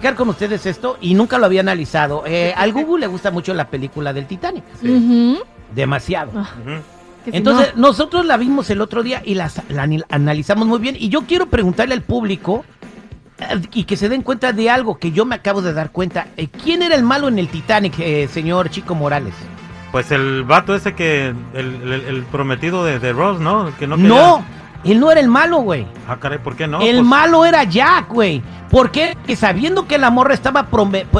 platicar con ustedes esto y nunca lo había analizado. Eh, al Google le gusta mucho la película del Titanic. Demasiado. Ah, Entonces, no- nosotros la vimos el otro día y las- la, ani- analizamos muy bien. Y yo quiero preguntarle al público eh, y que se den cuenta de algo que yo me acabo de dar cuenta. Eh, ¿Quién era el malo en el Titanic, eh, señor Chico Morales? Pues el vato ese que. El, el- el prometido de, de Ross, ¿no? El Que no, quería- No, él no era el malo, güey. Ah, caray, ¿por qué no? el Pues, malo era Jack, güey. Porque que sabiendo que la morra estaba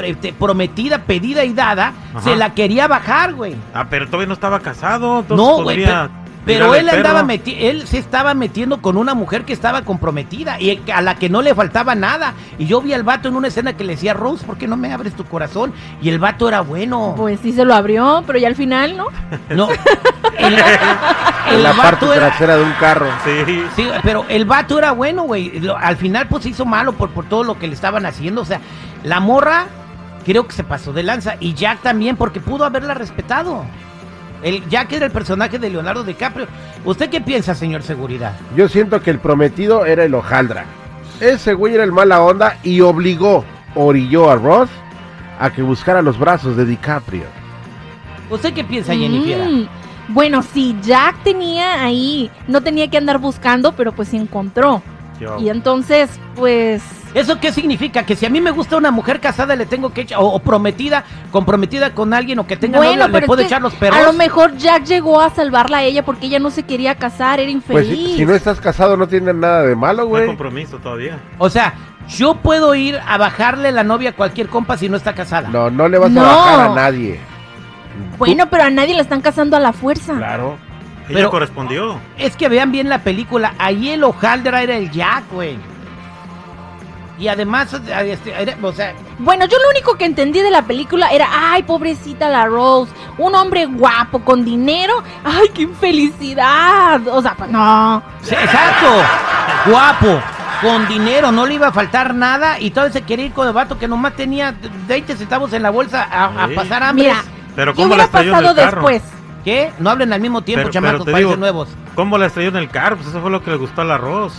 este, prometida, pedida y dada, Ajá. se la quería bajar, güey. Ah, pero todavía no estaba casado. entonces No, güey, podría pero, él andaba meti él se estaba metiendo con una mujer que estaba comprometida y a la que no le faltaba nada. Y yo vi al vato en una escena que le decía, Rose, ¿por qué no me abres tu corazón? Y el vato era bueno. Pues sí se lo abrió, pero ya al final, ¿no? No, el, el- En la parte era, trasera de un carro. Sí. Sí, pero el vato era bueno, güey. Al final, pues se hizo malo por, por todo lo que le estaban haciendo. O sea, la morra creo que se pasó de lanza. Y Jack también, porque pudo haberla respetado. El Jack era el personaje de Leonardo DiCaprio. ¿Usted qué piensa, señor Seguridad? Yo siento que el prometido era el hojaldra. Ese güey era el mala onda y obligó, orilló a Ross a que buscara los brazos de DiCaprio. ¿Usted qué piensa, Jennifer? Mm, Bueno, sí, Jack tenía ahí, no tenía que andar buscando, pero pues se encontró. Yo- Y entonces, pues, ¿Eso qué significa? Que si a mí me gusta una mujer casada, le tengo que echar, o, o prometida, comprometida con alguien, o que tenga bueno, novio, le puedo echar los perros. a lo mejor Jack llegó a salvarla a ella porque ella no se quería casar, era Pues infeliz. si, si no estás casado no tiene nada de malo, No hay güey. compromiso todavía. O sea, yo puedo ir a bajarle la novia a cualquier compa si no está casada. No, no le vas No. a bajar a nadie. Bueno, pero a nadie la están casando a la fuerza. Claro. Ella Pero- correspondió. Es que vean bien la película. Ahí el hojaldra era el Jack, güey. Y además, este, era- o sea, Bueno, yo lo único que entendí de la película era, ay, pobrecita la Rose, un hombre guapo, con dinero, ay, qué infelicidad. O sea, pues no. sí, exacto, guapo, con dinero, no le iba a faltar nada y todavía se quería ir con el vato que nomás tenía 20 centavos en la bolsa a, pasar hambre. Mira, Pero ¿qué ¿cómo la hubiera pasado el carro? después? ¿Qué? No hablen al mismo tiempo, Pero- chamacos, pero digo- nuevos. ¿Cómo la estrelló en el carro? Pues eso fue lo que le gustó al arroz.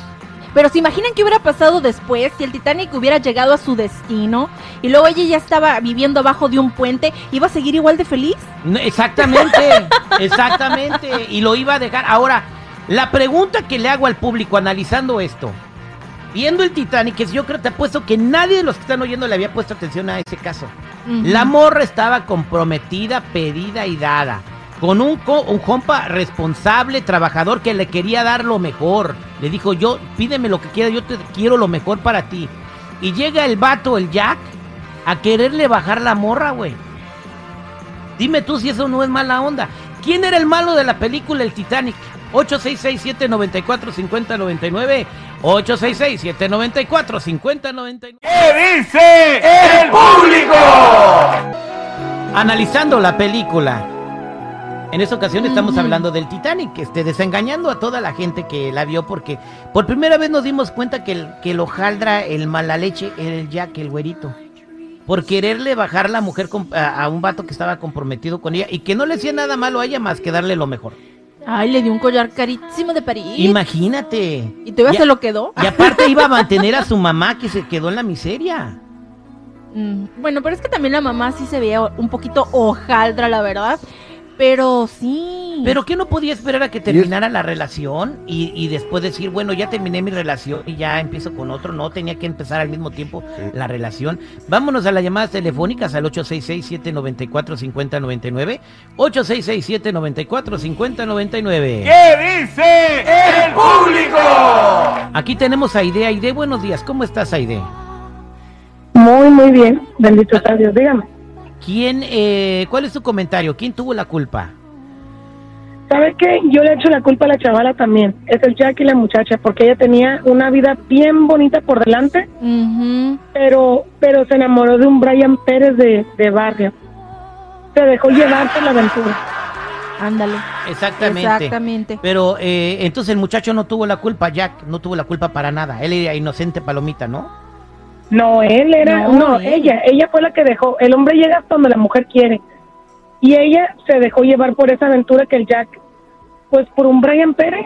Pero se imaginan qué hubiera pasado después si el Titanic hubiera llegado a su destino y luego ella ya estaba viviendo abajo de un puente, ¿iba a seguir igual de feliz? No, Exactamente, exactamente. Y lo iba a dejar. Ahora, la pregunta que le hago al público analizando esto, viendo el Titanic, es yo creo, te apuesto que nadie de los que están oyendo le había puesto atención a ese caso. La morra estaba comprometida, pedida y dada. Con un, co- un compa responsable, trabajador que le quería dar lo mejor. Le dijo, yo, pídeme lo que quieras, yo te quiero lo mejor para ti. Y llega el vato, el Jack, a quererle bajar la morra, güey. Dime tú si eso no es mala onda. ¿Quién era el malo de la película El Titanic? 866-794-5099. 866-794-5099. ¿Qué dice el público? Analizando la película. En esta ocasión estamos hablando del Titanic, este, desengañando a toda la gente que la vio porque por primera vez nos dimos cuenta que el, que el hojaldra, el mala leche, era el Jack, el güerito. Por quererle bajar la mujer a, a un vato que estaba comprometido con ella y que no le hacía nada malo a ella más que darle lo mejor. Ay, le dio un collar carísimo de París. Imagínate. ¿Y todavía se lo quedó? Y aparte iba a mantener a su mamá que se quedó en la miseria. Mm, Bueno, pero es que también la mamá sí se veía un poquito hojaldra, la verdad. Pero sí. Pero que no podía esperar a que terminara la relación y, y después decir, bueno, ya terminé mi relación y ya empiezo con otro. No, tenía que empezar al mismo tiempo la relación. Vámonos a las llamadas telefónicas al 866-794-5099. 866-794-5099. ¿Qué dice el público? Aquí tenemos a Aide. Aide, buenos días. ¿Cómo estás, Aide? Muy, muy bien. Bendito sea Dios. Dígame. ¿Quién, eh, cuál es tu comentario? ¿Quién tuvo la culpa? ¿Sabe qué? Yo le echo la culpa a la chavala también. Es el Jack y la muchacha, porque ella tenía una vida bien bonita por delante, pero pero se enamoró de un Brian Pérez de, de barrio. Se dejó llevar por la aventura. Ándale. Exactamente. Exactamente. Pero eh, entonces el muchacho no tuvo la culpa, Jack, no tuvo la culpa para nada. Él era inocente palomita, ¿no? No, él era, No, no, él. ella, ella fue la que dejó. El hombre llega hasta donde la mujer quiere. Y ella se dejó llevar por esa aventura que el Jack, pues por un Brian Pérez.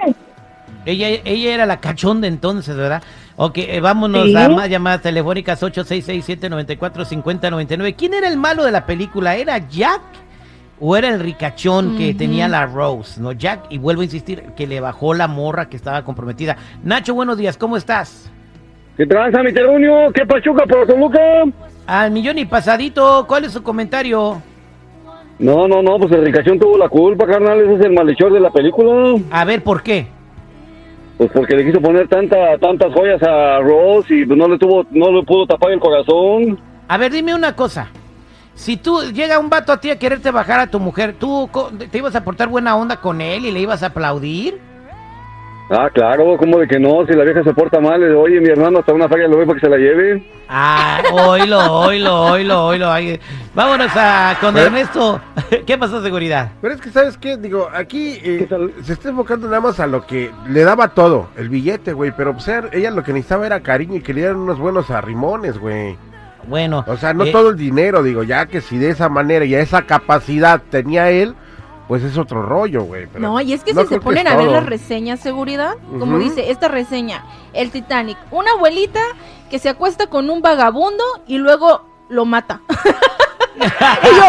Ella, ella era la cachonda entonces, ¿verdad? Ok, eh, vámonos Sí. a más llamadas telefónicas 8667-945099. ¿Quién era el malo de la película? ¿Era Jack o era el ricachón que tenía la Rose? No, Jack, y vuelvo a insistir, que le bajó la morra que estaba comprometida. Nacho, buenos días, ¿cómo estás? ¿Qué tranza, mi terunio? ¿Qué pachuca por Toluca? Al millón y pasadito, ¿cuál es su comentario? No, no, no, pues el ricachón tuvo la culpa, carnal. Ese es el malhechor de la película. A ver, ¿por qué? Pues porque le quiso poner tanta, tantas joyas a Ross y pues no le tuvo, no le pudo tapar el corazón. A ver, dime una cosa. Si tú llega un vato a ti a quererte bajar a tu mujer, ¿tú te ibas a portar buena onda con él y le ibas a aplaudir? Ah, claro, ¿cómo de que no? Si la vieja se porta mal, le digo, oye, mi hermano, hasta una feria le voy para que se la lleve. Ah, oílo, oílo, oílo, oílo. Ay, Vámonos a, con Ernesto. ¿Qué pasó, seguridad? Pero es que, ¿sabes qué? Digo, aquí eh, se está enfocando nada más a lo que le daba todo, el billete, güey. Pero pues, er- ella lo que necesitaba era cariño y que le dieran unos buenos arrimones, güey. Bueno. O sea, no eh, todo el dinero, digo, ya que si de esa manera y a esa capacidad tenía él, pues es otro rollo, güey. No, y es que no si se ponen a ver las reseñas, seguridad, como dice esta reseña, el Titanic, una abuelita que se acuesta con un vagabundo y luego lo mata. Y yo,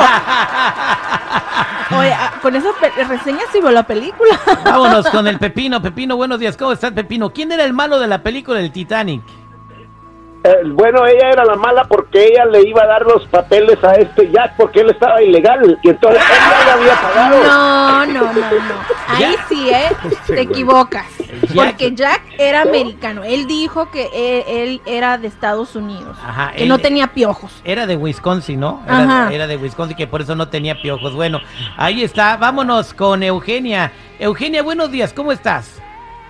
oye, ah, con esa pe- reseña sí veo la película. Vámonos con el Pepino. Pepino, buenos días. ¿Cómo estás, Pepino? ¿Quién era el malo de la película del Titanic? Eh, bueno, ella era la mala porque ella le iba a dar los papeles a este Jack porque él estaba ilegal y entonces él ya le había pagado. No, no, no, no. Ahí Jack. sí, ¿eh? Te equivocas. Jack. Porque Jack era americano. Él dijo que él, él era de Estados Unidos. Ajá, Que él- no tenía piojos. Era de Wisconsin, ¿no? Era, Ajá. era de Wisconsin, que por eso no tenía piojos. Bueno, ahí está. Vámonos con Eugenia. Eugenia, buenos días. ¿Cómo estás?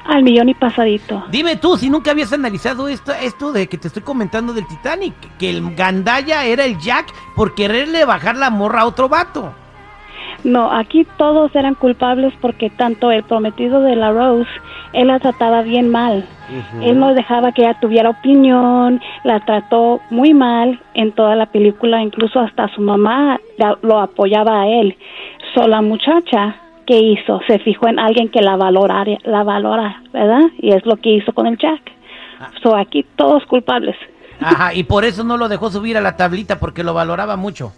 Al millón y pasadito. Dime tú, si nunca habías analizado esto, esto de que te estoy comentando del Titanic, que el Gandaya era el Jack por quererle bajar la morra a otro vato. No, aquí todos eran culpables porque tanto el prometido de la Rose, él la trataba bien mal. Él no dejaba que ella tuviera opinión, la trató muy mal en toda la película, incluso hasta su mamá lo apoyaba a él. So, la muchacha, ¿qué hizo? Se fijó en alguien que la valora, la valora, ¿verdad? Y es lo que hizo con el Jack. So, aquí todos culpables. Ajá, y por eso no lo dejó subir a la tablita porque lo valoraba mucho.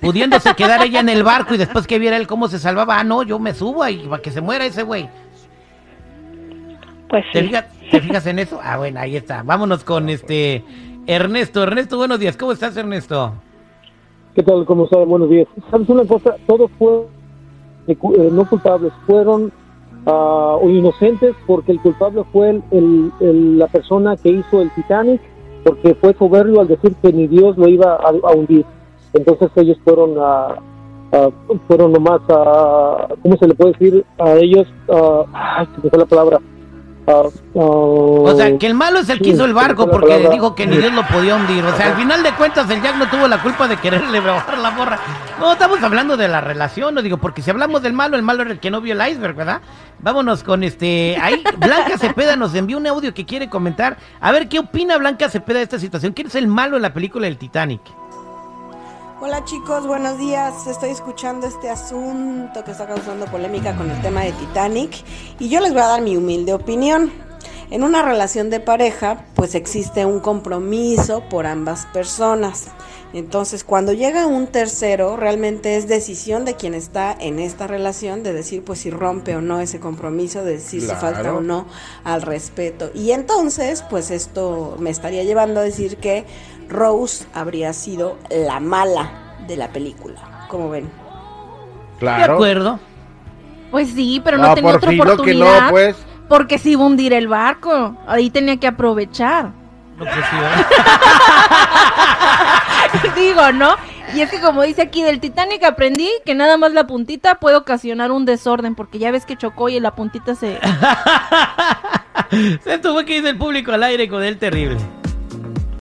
Pudiéndose quedar ella en el barco y después que viera él cómo se salvaba, ah, no, yo me subo ahí para que se muera ese güey. Pues ¿Te sí. fijas, ¿Te fijas en eso? Ah, bueno, ahí está. Vámonos con este Ernesto. Ernesto, buenos días. ¿Cómo estás, Ernesto? ¿Qué tal? ¿Cómo están? Buenos días. ¿Sabes una cosa? Todos fueron eh, no culpables, fueron ah, o inocentes porque el culpable fue el- el- la persona que hizo el Titanic, porque fue soberbio al decir que ni Dios lo iba a, hundir. Entonces ellos fueron fueron nomás a... ¿Cómo se le puede decir? A ellos... ah, ay, me fue la palabra. O sea, que el malo es el que sí, hizo el barco porque dijo que ni Dios lo podía hundir. O sea, al final de cuentas el Jack no tuvo la culpa de quererle bajar la morra. No, estamos hablando de la relación, no digo, porque si hablamos del malo, el malo era el que no vio el iceberg, ¿verdad? Vámonos con este... Ahí Blanca Cepeda nos envió un audio que quiere comentar. A ver, ¿qué opina Blanca Cepeda de esta situación? ¿Quién es el malo en la película del Titanic? Hola chicos, buenos días. Estoy escuchando este asunto que está causando polémica con el tema de Titanic y yo les voy a dar mi humilde opinión. En una relación de pareja, pues existe un compromiso por ambas personas. Entonces, cuando llega un tercero, realmente es decisión de quien está en esta relación de decir, pues si rompe o no ese compromiso, de decir si Claro. falta o no al respeto. Y entonces, pues esto me estaría llevando a decir que Rose habría sido la mala de la película. ¿Cómo ven? Claro. De acuerdo. Pues sí, pero no Ah, tenía por otra fin, no, que no, oportunidad. pues. Porque se iba a hundir el barco. Ahí tenía que aprovechar. No, pues sí, ¿verdad? Digo, ¿no? Y es que como dice aquí del Titanic aprendí que nada más la puntita puede ocasionar un desorden porque ya ves que chocó y la puntita se... Se tuvo que ir del público al aire con el terrible.